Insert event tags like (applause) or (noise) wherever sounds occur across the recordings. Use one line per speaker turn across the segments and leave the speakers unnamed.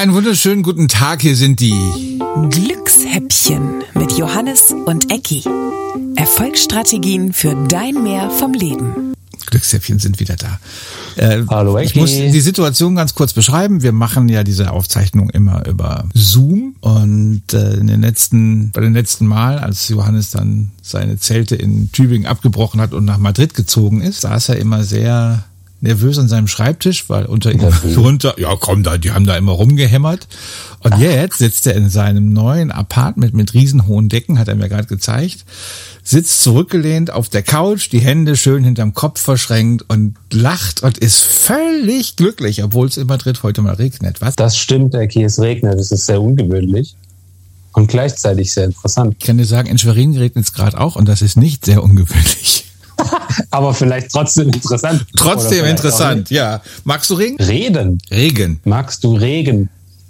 Einen wunderschönen guten Tag, hier sind die
Glückshäppchen mit Johannes und Ecki. Erfolgsstrategien für dein Mehr vom Leben.
Glückshäppchen sind wieder da. Äh,
Hallo,
Ich
Ecki.
muss die Situation ganz kurz beschreiben. Wir machen ja diese Aufzeichnung immer über Zoom und äh, in den letzten, bei den letzten Mal, als Johannes dann seine Zelte in Tübingen abgebrochen hat und nach Madrid gezogen ist, saß er immer sehr nervös an seinem Schreibtisch, weil unter ihm drunter, ja komm da, die haben da immer rumgehämmert. Und jetzt sitzt er in seinem neuen Apartment mit riesenhohen Decken, hat er mir gerade gezeigt, sitzt zurückgelehnt auf der Couch, die Hände schön hinterm Kopf verschränkt und lacht und ist völlig glücklich, obwohl es in Madrid heute mal regnet. Was?
Das stimmt, Ecki, es regnet. Das ist sehr ungewöhnlich und gleichzeitig sehr interessant.
Ich kann dir sagen, in Schwerin regnet es gerade auch und das ist nicht sehr ungewöhnlich. (laughs)
Aber vielleicht trotzdem interessant.
Trotzdem interessant, ja. Magst du Regen?
Reden.
Regen.
Magst du Regen?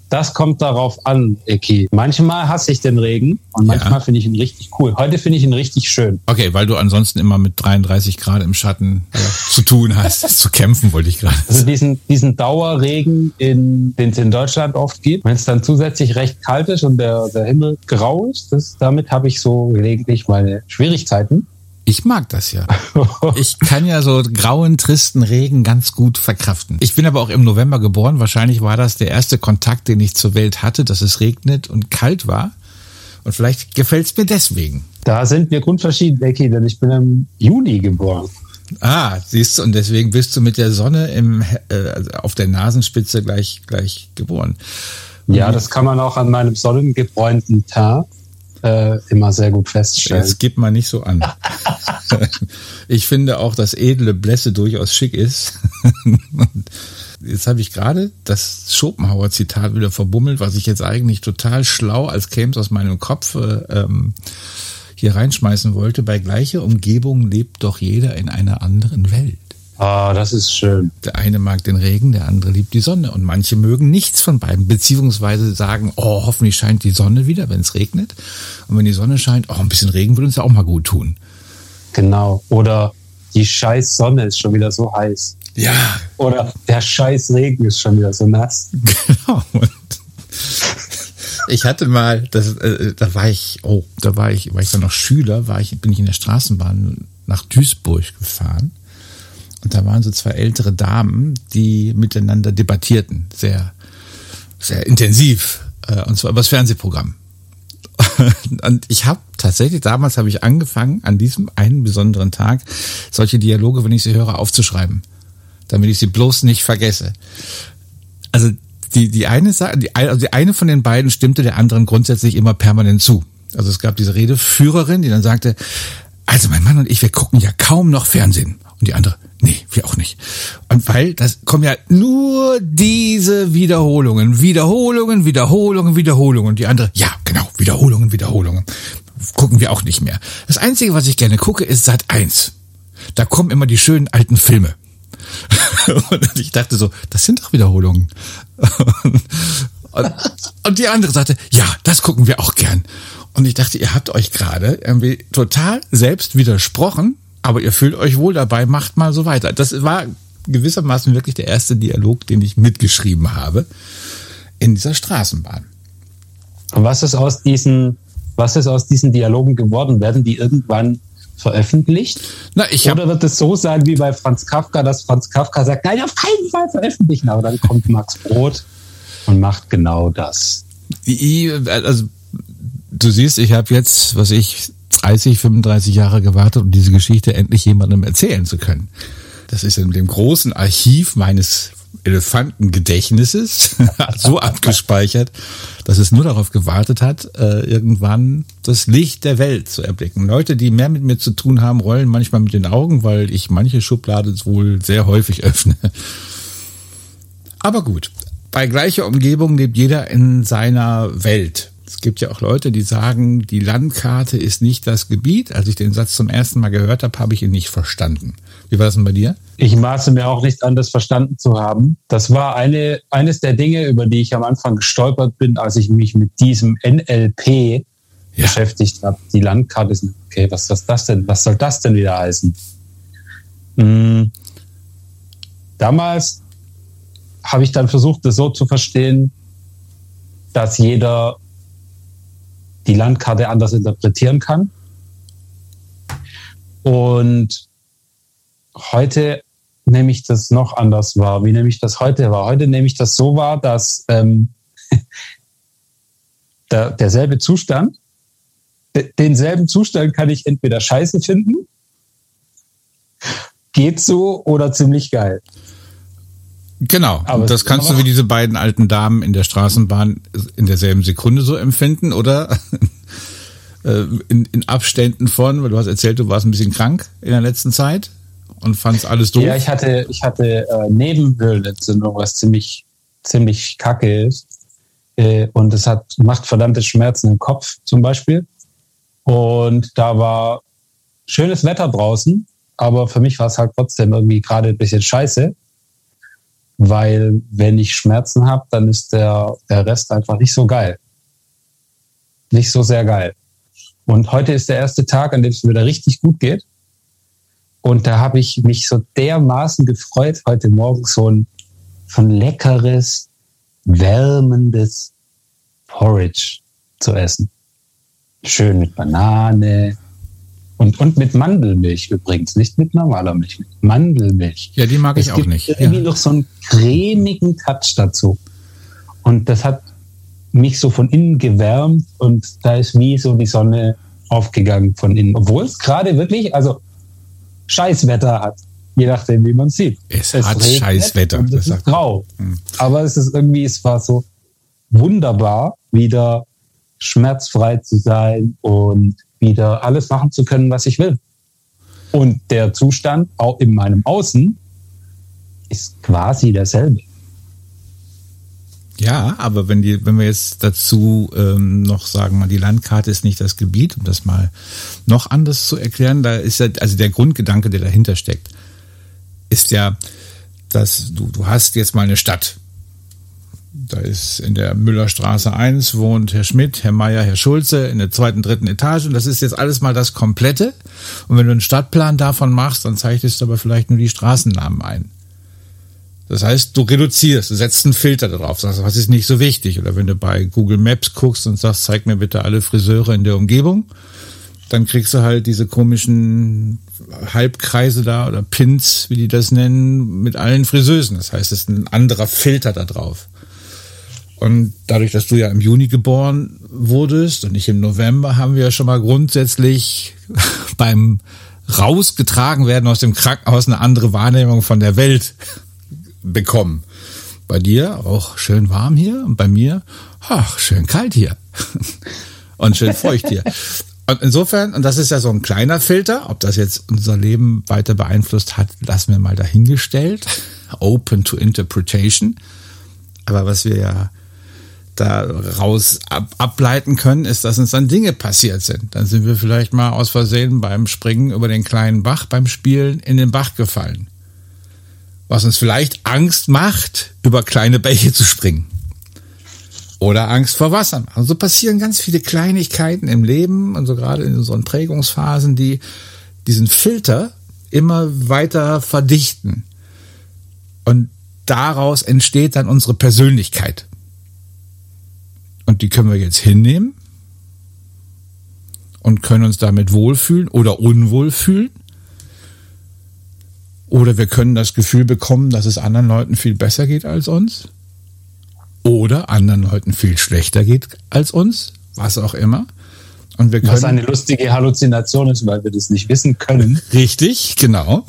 Das kommt darauf an, Eki. Manchmal hasse ich den Regen und manchmal
Ja.
finde ich ihn richtig cool. Heute finde ich ihn richtig schön.
Okay, weil du ansonsten immer mit 33 Grad im Schatten (laughs) zu tun hast. zu kämpfen wollte ich gerade.
Also diesen, diesen Dauerregen, den es in Deutschland oft gibt, wenn es dann zusätzlich recht kalt ist und der, der Himmel grau ist, das, damit habe ich so gelegentlich meine Schwierigkeiten.
Ich mag das ja. Ich kann ja so grauen, tristen Regen ganz gut verkraften. Ich bin aber auch im November geboren. Wahrscheinlich war das der erste Kontakt, den ich zur Welt hatte, dass es regnet und kalt war. Und vielleicht gefällt es mir deswegen.
Da sind wir grundverschieden, Eki, denn ich bin im Juni geboren.
Ah, siehst du, und deswegen bist du mit der Sonne im, äh, auf der Nasenspitze gleich, gleich geboren.
Ja, das kann man auch an meinem sonnengebräunten Teint äh, immer sehr gut feststellen.
Jetzt gib mal nicht so an. (laughs) ich finde auch, dass edle Blässe durchaus schick ist. (laughs) Jetzt habe ich gerade das Schopenhauer-Zitat wieder verbummelt, was ich jetzt eigentlich total schlau, als käme es aus meinem Kopf, äh, ähm, hier reinschmeißen wollte. Bei gleicher Umgebung lebt doch jeder in einer anderen Welt.
Ah, das ist schön.
Der eine mag den Regen, der andere liebt die Sonne. Und manche mögen nichts von beiden, beziehungsweise sagen, oh, hoffentlich scheint die Sonne wieder, wenn es regnet. Und wenn die Sonne scheint, oh, ein bisschen Regen würde uns ja auch mal gut tun.
Genau. Oder die scheiß Sonne ist schon wieder so heiß.
Ja,
Oder der scheiß Regen ist schon wieder so nass. (laughs)
genau. Und ich hatte mal, das, äh, da war ich, oh, da war ich, war ich dann noch Schüler, war ich, bin ich in der Straßenbahn nach Duisburg gefahren. Und da waren so zwei ältere Damen, die miteinander debattierten, sehr, sehr intensiv, äh, und zwar über das Fernsehprogramm. (laughs) Und ich habe tatsächlich, damals habe ich angefangen, an diesem einen besonderen Tag, solche Dialoge, wenn ich sie höre, aufzuschreiben, damit ich sie bloß nicht vergesse. Also die, die eine die, also die eine von den beiden stimmte der anderen grundsätzlich immer permanent zu. Also es gab diese Redeführerin, die dann sagte, also mein Mann und ich, wir gucken ja kaum noch Fernsehen. Und die andere, nee, wir auch nicht. Und weil das kommen ja nur diese Wiederholungen, Wiederholungen, Wiederholungen, Wiederholungen. Und die andere, ja, genau, Wiederholungen, Wiederholungen. Gucken wir auch nicht mehr. Das Einzige, was ich gerne gucke, ist Sat 1. Da kommen immer die schönen alten Filme. (laughs) Und ich dachte so, das sind doch Wiederholungen. (laughs) Und, und die andere sagte, ja, das gucken wir auch gern. Und ich dachte, ihr habt euch gerade irgendwie total selbst widersprochen, aber ihr fühlt euch wohl dabei, macht mal so weiter. Das war gewissermaßen wirklich der erste Dialog, den ich mitgeschrieben habe in dieser Straßenbahn.
Und was ist aus diesen, was ist aus diesen Dialogen geworden? Werden die irgendwann veröffentlicht?
Na, habe
Oder wird es so sein wie bei Franz Kafka, dass Franz Kafka sagt, nein, auf keinen Fall veröffentlichen. Aber dann kommt Max Brot und macht genau das.
Also du siehst, ich habe jetzt, was ich 30, 35 Jahre gewartet, um diese Geschichte endlich jemandem erzählen zu können. Das ist in dem großen Archiv meines Elefantengedächtnisses (laughs) so abgespeichert, dass es nur darauf gewartet hat, äh, irgendwann das Licht der Welt zu erblicken. Leute, die mehr mit mir zu tun haben, rollen manchmal mit den Augen, weil ich manche Schublade wohl sehr häufig (laughs) öffne. Aber gut, bei gleicher Umgebung lebt jeder in seiner Welt. Es gibt ja auch Leute, die sagen, die Landkarte ist nicht das Gebiet. Als ich den Satz zum ersten Mal gehört habe, habe ich ihn nicht verstanden. Wie war das denn bei dir?
Ich maße mir auch nicht an, das verstanden zu haben. Das war eine, eines der Dinge, über die ich am Anfang gestolpert bin, als ich mich mit diesem NLP
Ja.
beschäftigt habe. Die Landkarte ist, okay, was ist das denn? Was soll das denn wieder heißen? Hm. Damals habe ich dann versucht, das so zu verstehen, dass jeder die Landkarte anders interpretieren kann. Und heute nehme ich das noch anders wahr. Wie nehme ich das heute wahr? Heute nehme ich das so wahr, dass ähm, (laughs) der, derselbe Zustand, denselben Zustand kann ich entweder scheiße finden, geht so oder ziemlich geil.
Genau. Aber das kannst du wie diese beiden alten Damen in der Straßenbahn in derselben Sekunde so empfinden oder (laughs) äh, in, in Abständen von, weil du hast erzählt, du warst ein bisschen krank in der letzten Zeit und fandst alles doof.
Ja, ich hatte, ich hatte äh, Nebenhöhlenentzündung, was ziemlich, ziemlich kacke ist. Äh, und es hat, macht verdammte Schmerzen im Kopf zum Beispiel. Und da war schönes Wetter draußen, aber für mich war es halt trotzdem irgendwie gerade ein bisschen scheiße weil wenn ich Schmerzen habe, dann ist der, der Rest einfach nicht so geil. Nicht so sehr geil. Und heute ist der erste Tag, an dem es mir wieder richtig gut geht. Und da habe ich mich so dermaßen gefreut, heute Morgen so ein, so ein leckeres, wärmendes Porridge zu essen. Schön mit Banane, und, und mit Mandelmilch übrigens, nicht mit normaler Milch, mit Mandelmilch.
Ja, die mag ich es auch nicht.
Irgendwie ja. noch so einen cremigen Touch dazu. Und das hat mich so von innen gewärmt und da ist wie so die Sonne aufgegangen von innen. Obwohl es gerade wirklich, also Scheißwetter hat. Je nachdem, wie man sieht.
Es, es hat Scheißwetter.
Und es ist grau. Hm. Aber es ist irgendwie, es war so wunderbar, wieder schmerzfrei zu sein und wieder alles machen zu können, was ich will. Und der Zustand auch in meinem Außen ist quasi derselbe.
Ja, aber wenn die, wenn wir jetzt dazu ähm, noch sagen, mal die Landkarte ist nicht das Gebiet, um das mal noch anders zu erklären, da ist ja, also der Grundgedanke, der dahinter steckt, ist ja, dass du, du hast jetzt mal eine Stadt, da ist in der Müllerstraße 1 wohnt Herr Schmidt, Herr Meier, Herr Schulze in der zweiten, dritten Etage. Und das ist jetzt alles mal das Komplette. Und wenn du einen Stadtplan davon machst, dann zeichnest du aber vielleicht nur die Straßennamen ein. Das heißt, du reduzierst, du setzt einen Filter darauf, sagst, was ist nicht so wichtig. Oder wenn du bei Google Maps guckst und sagst, zeig mir bitte alle Friseure in der Umgebung, dann kriegst du halt diese komischen Halbkreise da oder Pins, wie die das nennen, mit allen Friseusen. Das heißt, es ist ein anderer Filter da drauf. Und dadurch, dass du ja im Juni geboren wurdest und nicht im November, haben wir ja schon mal grundsätzlich (laughs) beim rausgetragen werden aus dem Krankenhaus eine andere Wahrnehmung von der Welt bekommen. Bei dir auch schön warm hier und bei mir, ach, schön kalt hier (laughs) und schön feucht hier. Und insofern, und das ist ja so ein kleiner Filter, ob das jetzt unser Leben weiter beeinflusst hat, lassen wir mal dahingestellt. (laughs) Open to interpretation. Aber was wir ja daraus ab, ableiten können, ist, dass uns dann Dinge passiert sind. Dann sind wir vielleicht mal aus Versehen beim Springen über den kleinen Bach, beim Spielen in den Bach gefallen. Was uns vielleicht Angst macht, über kleine Bäche zu springen. Oder Angst vor Wasser. Also passieren ganz viele Kleinigkeiten im Leben und so gerade in unseren Prägungsphasen, die diesen Filter immer weiter verdichten. Und daraus entsteht dann unsere Persönlichkeit. Und die können wir jetzt hinnehmen und können uns damit wohlfühlen oder unwohl fühlen. Oder wir können das Gefühl bekommen, dass es anderen Leuten viel besser geht als uns. Oder anderen Leuten viel schlechter geht als uns. Was auch immer.
Und wir können, was eine lustige Halluzination ist, weil wir das nicht wissen können.
Richtig, genau.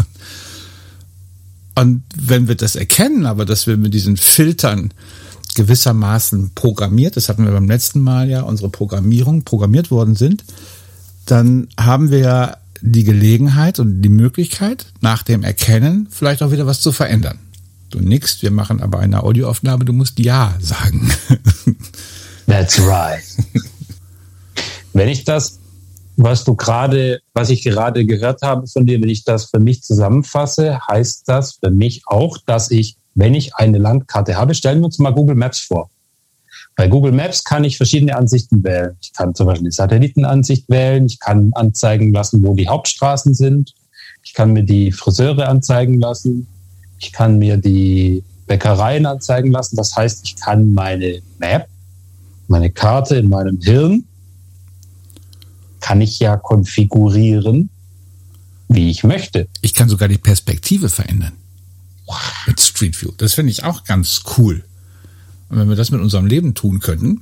Und wenn wir das erkennen, aber dass wir mit diesen Filtern gewissermaßen programmiert, das hatten wir beim letzten Mal ja, unsere Programmierung programmiert worden sind, dann haben wir ja die Gelegenheit und die Möglichkeit, nach dem Erkennen vielleicht auch wieder was zu verändern. Du nickst, wir machen aber eine Audioaufnahme, du musst Ja sagen. (laughs)
That's right. Wenn ich das, was du gerade, was ich gerade gehört habe von dir, wenn ich das für mich zusammenfasse, heißt das für mich auch, dass ich wenn ich eine Landkarte habe, stellen wir uns mal Google Maps vor. Bei Google Maps kann ich verschiedene Ansichten wählen. Ich kann zum Beispiel die Satellitenansicht wählen. Ich kann anzeigen lassen, wo die Hauptstraßen sind. Ich kann mir die Friseure anzeigen lassen. Ich kann mir die Bäckereien anzeigen lassen. Das heißt, ich kann meine Map meine Karte in meinem Hirn kann ich ja konfigurieren, wie ich möchte.
Ich kann sogar die Perspektive verändern. Mit Street View. Das finde ich auch ganz cool. Und wenn wir das mit unserem Leben tun könnten,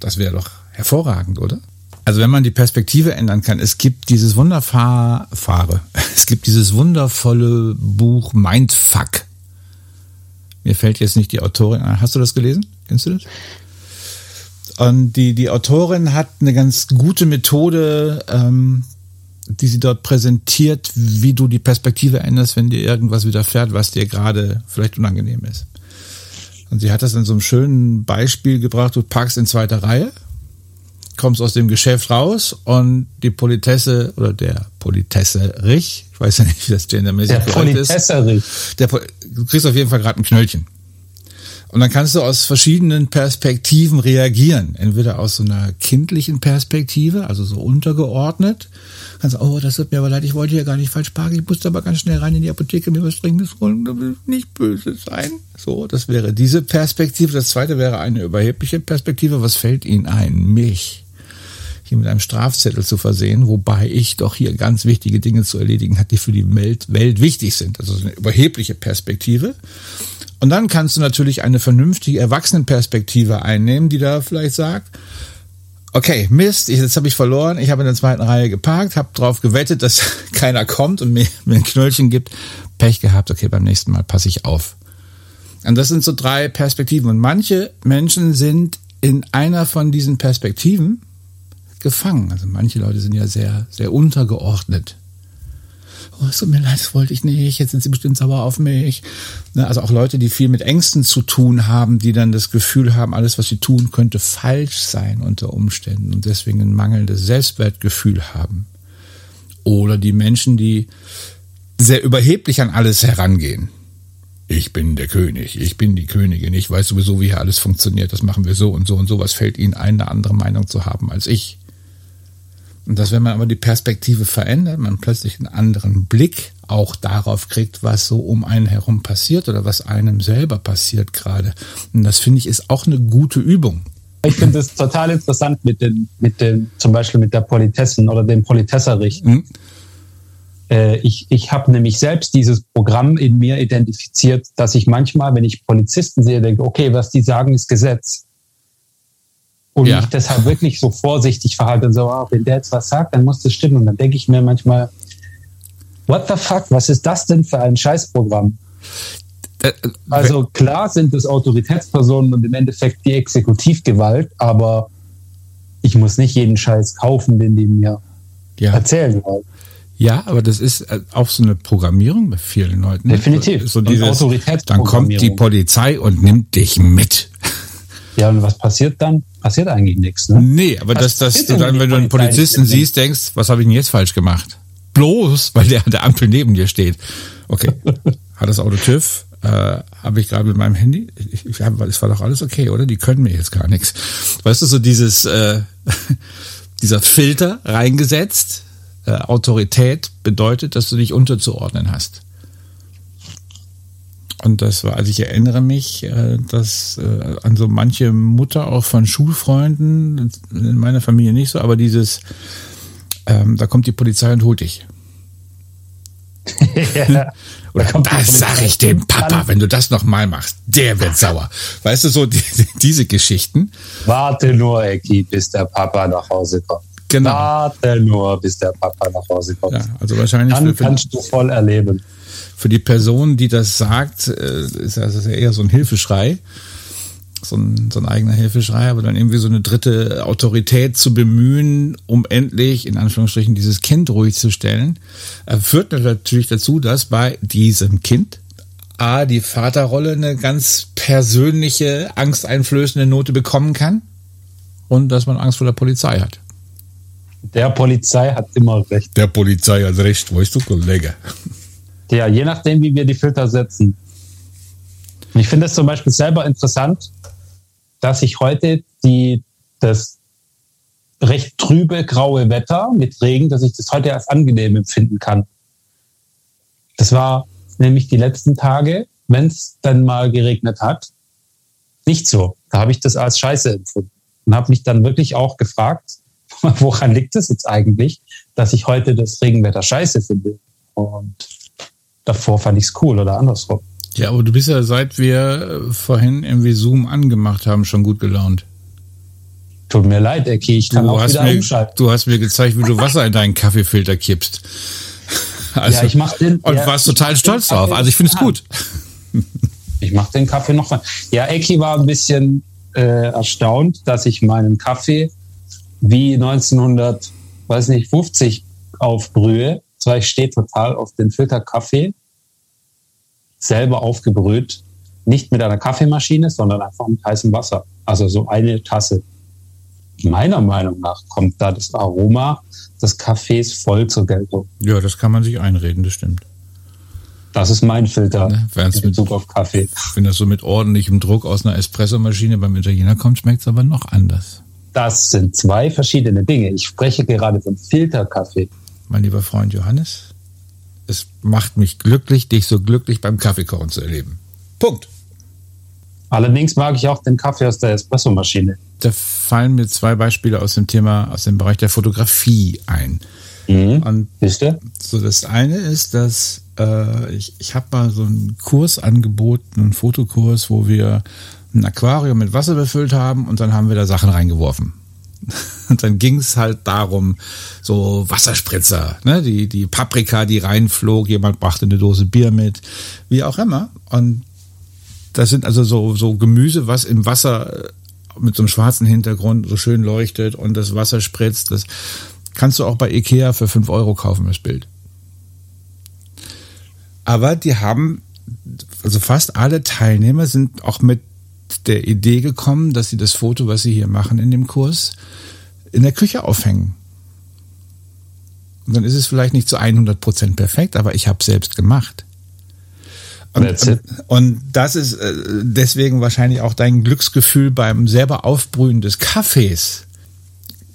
das wäre doch hervorragend, oder? Also wenn man die Perspektive ändern kann, es gibt dieses wunderfahre, (laughs) es gibt dieses wundervolle Buch Mindfuck. Mir fällt jetzt nicht die Autorin ein. Hast du das gelesen? Kennst du das? Und die, die Autorin hat eine ganz gute Methode, ähm, die sie dort präsentiert, wie du die Perspektive änderst, wenn dir irgendwas widerfährt, was dir gerade vielleicht unangenehm ist. Und sie hat das in so einem schönen Beispiel gebracht, du parkst in zweiter Reihe, kommst aus dem Geschäft raus und die Politesse oder der Politesserich, ich weiß ja nicht, wie das gendermäßig
der Politesserich.
ist. Der, du kriegst auf jeden Fall gerade ein Knöllchen. Und dann kannst du aus verschiedenen Perspektiven reagieren. Entweder aus so einer kindlichen Perspektive, also so untergeordnet. Kannst oh, das tut mir aber leid, ich wollte ja gar nicht falsch parken, ich musste aber ganz schnell rein in die Apotheke, mir was Dringendes holen, da will ich nicht böse sein. So, das wäre diese Perspektive. Das zweite wäre eine überhebliche Perspektive. Was fällt Ihnen ein? Mich hier mit einem Strafzettel zu versehen, wobei ich doch hier ganz wichtige Dinge zu erledigen hat, die für die Welt, Welt wichtig sind. Also eine überhebliche Perspektive. Und dann kannst du natürlich eine vernünftige Erwachsenenperspektive einnehmen, die da vielleicht sagt, okay, Mist, jetzt habe ich verloren, ich habe in der zweiten Reihe geparkt, habe darauf gewettet, dass (laughs) keiner kommt und mir, mir ein Knöllchen gibt, Pech gehabt, okay, beim nächsten Mal passe ich auf. Und das sind so drei Perspektiven. Und manche Menschen sind in einer von diesen Perspektiven gefangen. Also manche Leute sind ja sehr, sehr untergeordnet oh, es tut mir leid, das wollte ich nicht, jetzt sind sie bestimmt sauer auf mich. Ne, also auch Leute, die viel mit Ängsten zu tun haben, die dann das Gefühl haben, alles, was sie tun, könnte falsch sein unter Umständen und deswegen ein mangelndes Selbstwertgefühl haben. Oder die Menschen, die sehr überheblich an alles herangehen. Ich bin der König, ich bin die Königin, ich weiß sowieso, wie hier alles funktioniert, das machen wir so und so und so. Was fällt Ihnen ein, eine andere Meinung zu haben als ich? Und dass wenn man aber die Perspektive verändert, man plötzlich einen anderen Blick auch darauf kriegt, was so um einen herum passiert oder was einem selber passiert gerade. Und das finde ich ist auch eine gute Übung.
Ich finde es total interessant mit den, mit dem, zum Beispiel mit der Politessen oder dem Politesserich. Mhm. Äh, ich ich habe nämlich selbst dieses Programm in mir identifiziert, dass ich manchmal, wenn ich Polizisten sehe, denke, okay, was die sagen, ist Gesetz und ja. mich deshalb wirklich so vorsichtig verhalte und so, oh, wenn der jetzt was sagt, dann muss das stimmen. Und dann denke ich mir manchmal, what the fuck, was ist das denn für ein Scheißprogramm? Äh, also klar sind es Autoritätspersonen und im Endeffekt die Exekutivgewalt, aber ich muss nicht jeden Scheiß kaufen, den die mir ja. erzählen wollen.
Ja, aber das ist äh, auch so eine Programmierung bei vielen Leuten.
Definitiv.
So dieses, dann kommt die Polizei und nimmt dich mit.
Ja, und was passiert dann? Passiert eigentlich nichts, ne?
Nee, aber das, dass du dann, wenn du einen Polizisten siehst, denkst, was habe ich denn jetzt falsch gemacht? Bloß, (laughs) weil der an der Ampel neben dir steht. Okay, (laughs) hat das Auto TÜV? Äh, habe ich gerade mit meinem Handy? Ich, ich es war doch alles okay, oder? Die können mir jetzt gar nichts. Weißt du, so dieses, äh, (laughs) dieser Filter reingesetzt. Äh, Autorität bedeutet, dass du dich unterzuordnen hast. Und das war, also ich erinnere mich, äh, dass äh, an so manche Mutter auch von Schulfreunden, in meiner Familie nicht so, aber dieses, ähm, da kommt die Polizei und holt dich. ja, (laughs) Oder das sag ich dem Papa, wenn du das nochmal machst, der wird (laughs) sauer. Weißt du, so die, diese Geschichten.
Warte nur, Eki, bis der Papa nach Hause kommt. Genau. Warte nur, bis der Papa nach Hause kommt. Ja,
also wahrscheinlich.
Dann kannst du voll erleben
für die Person, die das sagt, äh, ist das eher so ein Hilfeschrei. So ein, so ein eigener Hilfeschrei, aber dann irgendwie so eine dritte Autorität zu bemühen, um endlich, in Anführungsstrichen, dieses Kind ruhig zu stellen, äh, führt natürlich dazu, dass bei diesem Kind A, die Vaterrolle eine ganz persönliche, angsteinflößende Note bekommen kann und dass man Angst vor der Polizei hat.
Der Polizei hat immer recht.
Der Polizei hat recht, weißt du, Kollege.
Ja, je nachdem, wie wir die Filter setzen. Ich finde es zum Beispiel selber interessant, dass ich heute die, das recht trübe graue Wetter mit Regen, dass ich das heute als angenehm empfinden kann. Das war nämlich die letzten Tage, wenn es dann mal geregnet hat, nicht so. Da habe ich das als Scheiße empfunden und habe mich dann wirklich auch gefragt, (laughs) woran liegt es jetzt eigentlich, dass ich heute das Regenwetter scheiße finde. Und davor fand ich es cool oder andersrum.
Ja, aber du bist ja seit wir vorhin irgendwie Zoom angemacht haben, schon gut gelaunt.
Tut mir leid, Ecki, ich kann
du
auch
hast
wieder
mir,
umschalten.
Du hast mir gezeigt, wie du Wasser in deinen Kaffeefilter kippst. Also, (laughs)
ja, ich mach den,
und
ja,
warst total stolz drauf. Also ich finde es gut.
Ich mache den Kaffee noch mal. Ja, Ecki war ein bisschen äh, erstaunt, dass ich meinen Kaffee wie 1900, weiß nicht, 50 aufbrühe. Zwar ich stehe total auf den Filterkaffee, selber aufgebrüht, nicht mit einer Kaffeemaschine, sondern einfach mit heißem Wasser. Also so eine Tasse. Meiner Meinung nach kommt da das Aroma des Kaffees voll zur Geltung.
Ja, das kann man sich einreden, das stimmt.
Das ist mein Filter
Ne,
in Bezug auf Kaffee.
Wenn das so mit ordentlichem Druck aus einer Espressomaschine beim Italiener kommt, schmeckt es aber noch anders.
Das sind zwei verschiedene Dinge. Ich spreche gerade von Filterkaffee.
Mein lieber Freund Johannes, es macht mich glücklich, dich so glücklich beim Kaffeekochen zu erleben. Punkt.
Allerdings mag ich auch den Kaffee aus der Espressomaschine.
Da fallen mir zwei Beispiele aus dem Thema, aus dem Bereich der Fotografie ein. Und
Wisst ihr?
so das eine ist, dass äh, ich, ich habe mal so einen Kurs angeboten, einen Fotokurs, wo wir ein Aquarium mit Wasser befüllt haben und dann haben wir da Sachen reingeworfen. Und dann ging es halt darum, so Wasserspritzer, ne? die, die Paprika, die reinflog, jemand brachte eine Dose Bier mit, wie auch immer. Und das sind also so, so Gemüse, was im Wasser äh, mit so einem schwarzen Hintergrund so schön leuchtet und das Wasser spritzt. Das kannst du auch bei Ikea für 5 Euro kaufen, das Bild. Aber die haben, also fast alle Teilnehmer sind auch mit der Idee gekommen, dass sie das Foto, was sie hier machen in dem Kurs, in der Küche aufhängen. Und dann ist es vielleicht nicht zu 100 Prozent perfekt, aber ich habe selbst gemacht. Und, und das ist äh, deswegen wahrscheinlich auch dein Glücksgefühl beim selber Aufbrühen des Kaffees.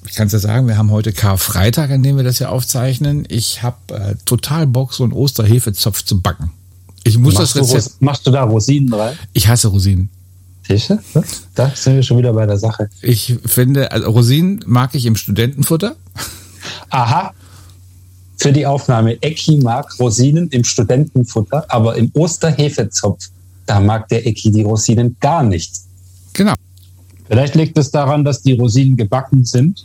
Ich kann es ja sagen, wir haben heute Karfreitag, an dem wir das ja aufzeichnen. Ich habe äh, total Bock, so einen Osterhefezopf zu backen. Ich muss
Machst du,
das Rezept.
Ros- machst du da Rosinen rein?
Ich hasse Rosinen.
Siehst du? Da sind wir schon wieder bei der Sache.
Ich finde, also Rosinen mag ich im Studentenfutter.
Aha. Für die Aufnahme. Ecki mag Rosinen im Studentenfutter, aber im Osterhefezopf, da mag der Ecki die Rosinen gar nicht.
Genau.
Vielleicht liegt es daran, dass die Rosinen gebacken sind.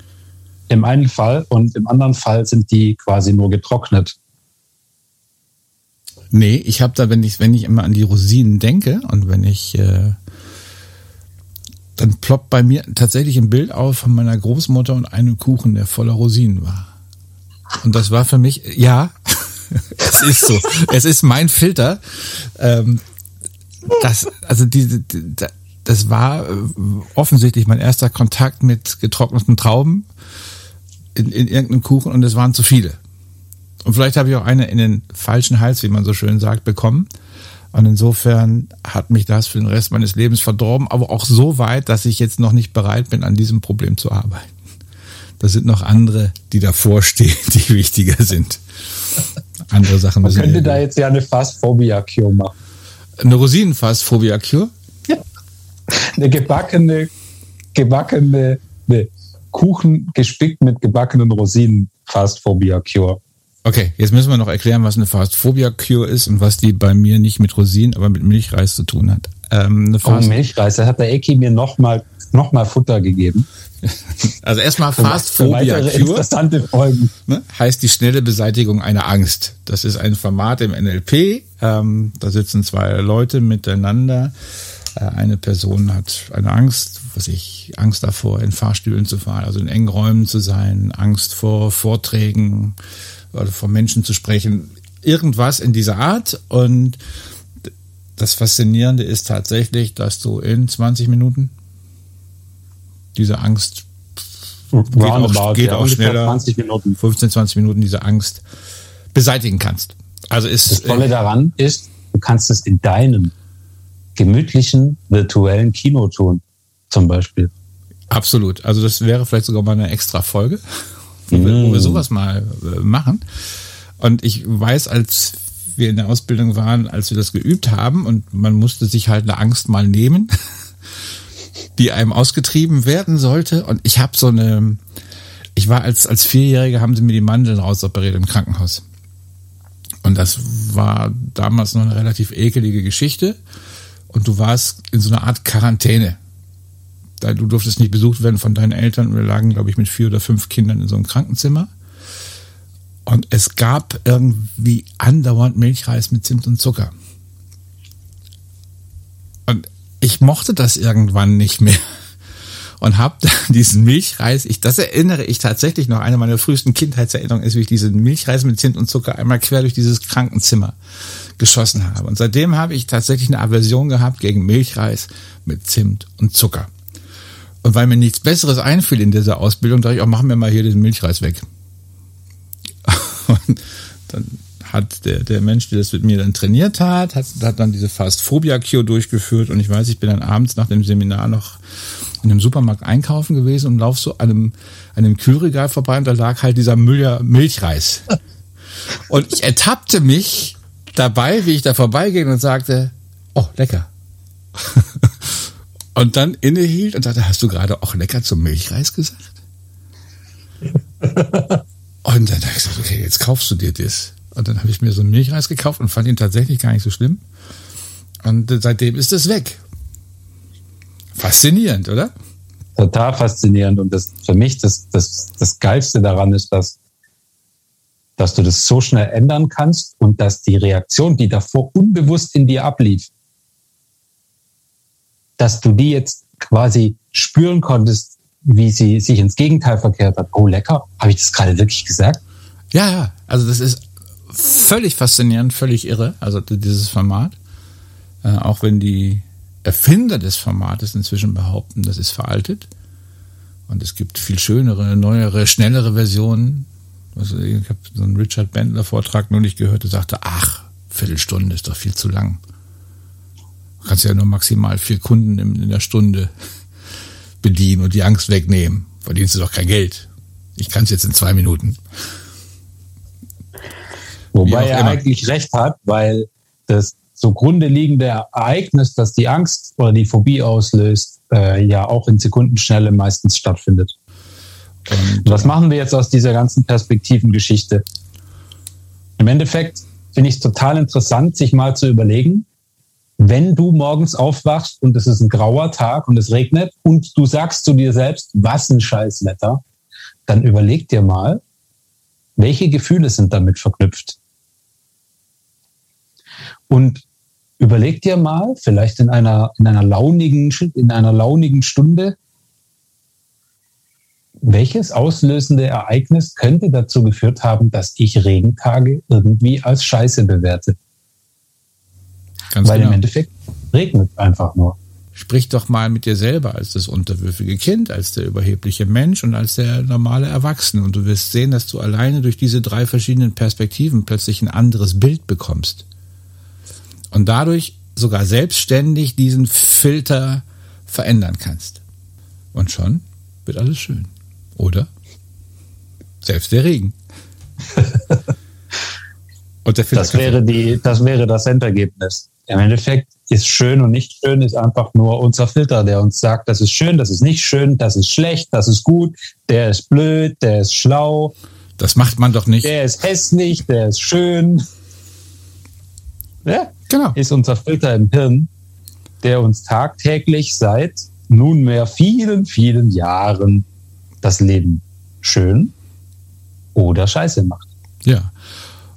Im einen Fall und im anderen Fall sind die quasi nur getrocknet.
Nee, ich habe da, wenn ich, wenn ich immer an die Rosinen denke und wenn ich, äh, dann ploppt bei mir tatsächlich ein Bild auf von meiner Großmutter und einem Kuchen, der voller Rosinen war. Und das war für mich, ja, (laughs) es ist so. es ist mein Filter. Ähm, das, also diese, die, das war äh, offensichtlich mein erster Kontakt mit getrockneten Trauben in, in irgendeinem Kuchen und es waren zu viele. Und vielleicht habe ich auch eine in den falschen Hals, wie man so schön sagt, bekommen. Und insofern hat mich das für den Rest meines Lebens verdorben, aber auch so weit, dass ich jetzt noch nicht bereit bin, an diesem Problem zu arbeiten. Da sind noch andere, die davor stehen, (laughs) die wichtiger sind. Andere Sachen
Man könnte da jetzt ja eine Fastphobia-Cure machen.
eine Rosinenfass-Phobia-Cure?
Eine gebackene, gebackene, ne, Kuchen gespickt mit gebackenen Rosinen Fastphobia-Cure.
Okay, jetzt müssen wir noch erklären, was eine Fast-Phobia-Cure ist und was die bei mir nicht mit Rosinen, aber mit Milchreis zu tun hat. Ähm, eine
Oh, Milchreis, da hat der Ecki mir nochmal noch mal Futter gegeben. (laughs)
also erstmal Fast-Phobia-Cure.
interessante Folgen.
ne, heißt die schnelle Beseitigung einer Angst. Das ist ein Format im NLP. Ähm, da sitzen zwei Leute miteinander. Äh, eine Person hat eine Angst, was ich, Angst davor, in Fahrstühlen zu fahren, also in engen Räumen zu sein, Angst vor Vorträgen oder vor Menschen zu sprechen. Irgendwas in dieser Art. Und das Faszinierende ist tatsächlich, dass du in 20 Minuten diese Angst geht auch, geht
ja,
auch schneller.
20 Minuten.
15, 20 Minuten diese Angst beseitigen kannst. Also
Das
ist
Tolle
äh,
daran ist, du kannst es in deinem gemütlichen virtuellen Kino tun, zum Beispiel.
absolut. Also das wäre vielleicht sogar mal eine extra Folge, wo, wir, wo wir sowas mal äh, machen. Und ich weiß, als wir in der Ausbildung waren, als wir das geübt haben und man musste sich halt eine Angst mal nehmen, (laughs) die einem ausgetrieben werden sollte. Und ich habe so eine, ich war als, als Vierjähriger, haben sie mir die Mandeln rausoperiert im Krankenhaus. Und das war damals noch eine relativ ekelige Geschichte. Und du warst in so einer Art Quarantäne. Du durftest nicht besucht werden von deinen Eltern. Wir lagen, glaube ich, mit vier oder fünf Kindern in so einem Krankenzimmer. Und es gab irgendwie andauernd Milchreis mit Zimt und Zucker. Und ich mochte das irgendwann nicht mehr und habe (laughs) diesen Milchreis, ich, das erinnere ich tatsächlich noch, eine meiner frühesten Kindheitserinnerungen ist, wie ich diesen Milchreis mit Zimt und Zucker einmal quer durch dieses Krankenzimmer geschossen habe. Und seitdem habe ich tatsächlich eine Aversion gehabt gegen Milchreis mit Zimt und Zucker. Und weil mir nichts Besseres einfiel in dieser Ausbildung, dachte ich auch, machen wir mal hier diesen Milchreis weg. (laughs) Und dann hat der, der Mensch, der das mit mir dann trainiert hat, hat, hat dann diese Fast-Phobia-Cure durchgeführt und ich weiß, ich bin dann abends nach dem Seminar noch in einem Supermarkt einkaufen gewesen und lauf so an einem, an einem Kühlregal vorbei und da lag halt dieser Müller Milchreis. (laughs) Und ich ertappte mich dabei, wie ich da vorbeiging und sagte, oh, lecker. (laughs) Und dann innehielt und sagte, hast du gerade auch lecker zum Milchreis gesagt? (laughs) Und dann habe ich gesagt, okay, jetzt kaufst du dir das. Und dann habe ich mir so einen Milchreis gekauft und fand ihn tatsächlich gar nicht so schlimm. Und seitdem ist es weg. Faszinierend, oder?
Total faszinierend. Und das für mich das, das, das Geilste daran ist, dass, dass du das so schnell ändern kannst und dass die Reaktion, die davor unbewusst in dir ablief, dass du die jetzt quasi spüren konntest, wie sie sich ins Gegenteil verkehrt hat. Oh, lecker. Habe ich das gerade wirklich gesagt?
Ja, ja. Also das ist völlig faszinierend, völlig irre, also dieses Format. Äh, auch wenn die Erfinder des Formates inzwischen behaupten, das ist veraltet. Und es gibt viel schönere, neuere, schnellere Versionen. Also ich habe so einen Richard Bendler Vortrag nur nicht gehört, der sagte, ach, Viertelstunde ist doch viel zu lang. Du kannst ja nur maximal vier Kunden in der Stunde (laughs) bedienen und die Angst wegnehmen. Verdienst du doch kein Geld. Ich kann es jetzt in zwei Minuten.
Wobei er immer. eigentlich recht hat, weil das zugrunde liegende Ereignis, das die Angst oder die Phobie auslöst, äh, ja auch in Sekundenschnelle meistens stattfindet. Und was machen wir jetzt aus dieser ganzen Perspektivengeschichte? Im Endeffekt finde ich es total interessant, sich mal zu überlegen, wenn du morgens aufwachst und es ist ein grauer Tag und es regnet und du sagst zu dir selbst, was ein Scheißwetter, dann überleg dir mal, welche Gefühle sind damit verknüpft? Und überleg dir mal, vielleicht in einer, in einer launigen, in einer launigen Stunde, welches auslösende Ereignis könnte dazu geführt haben, dass ich Regentage irgendwie als Scheiße bewerte? Ganz Weil genau. im Endeffekt regnet einfach nur.
Sprich doch mal mit dir selber als das unterwürfige Kind, als der überhebliche Mensch und als der normale Erwachsene. Und du wirst sehen, dass du alleine durch diese drei verschiedenen Perspektiven plötzlich ein anderes Bild bekommst und dadurch sogar selbstständig diesen Filter verändern kannst. Und schon wird alles schön. Oder? Selbst der Regen. (laughs)
und der Filter das wäre die, das wäre das Endergebnis. Im Endeffekt ist schön und nicht schön ist einfach nur unser Filter, der uns sagt, das ist schön, das ist nicht schön, das ist schlecht, das ist gut, der ist blöd, der ist schlau.
Das macht man doch nicht.
Der ist hässlich, der ist schön. Ja, genau. Ist unser Filter im Hirn, der uns tagtäglich seit nunmehr vielen, vielen Jahren das Leben schön oder scheiße macht.
Ja.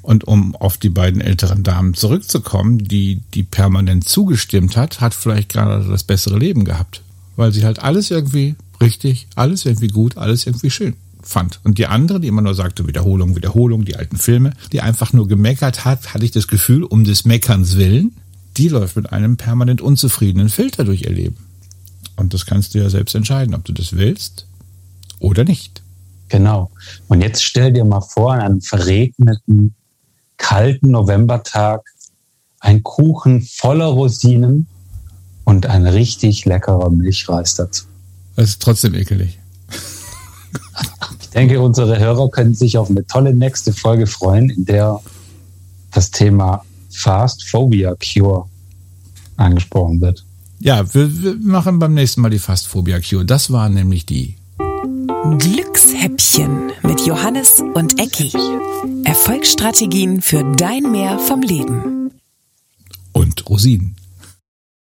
Und um auf die beiden älteren Damen zurückzukommen, die, die permanent zugestimmt hat, hat vielleicht gerade das bessere Leben gehabt. Weil sie halt alles irgendwie richtig, alles irgendwie gut, alles irgendwie schön fand. Und die andere, die immer nur sagte, Wiederholung, Wiederholung, die alten Filme, die einfach nur gemeckert hat, hatte ich das Gefühl, um des Meckerns willen, die läuft mit einem permanent unzufriedenen Filter durch ihr Leben. Und das kannst du ja selbst entscheiden, ob du das willst oder nicht.
Genau. Und jetzt stell dir mal vor, an einem verregneten, kalten Novembertag ein Kuchen voller Rosinen und ein richtig leckerer Milchreis dazu.
Das ist trotzdem ekelig.
Ich denke, unsere Hörer können sich auf eine tolle nächste Folge freuen, in der das Thema Fast Phobia Cure angesprochen wird.
Ja, wir, wir machen beim nächsten Mal die Fastphobia Cure. Das waren nämlich die
Glückshäppchen mit Johannes und Ecki. Erfolgsstrategien für dein Mehr vom Leben.
und Rosinen.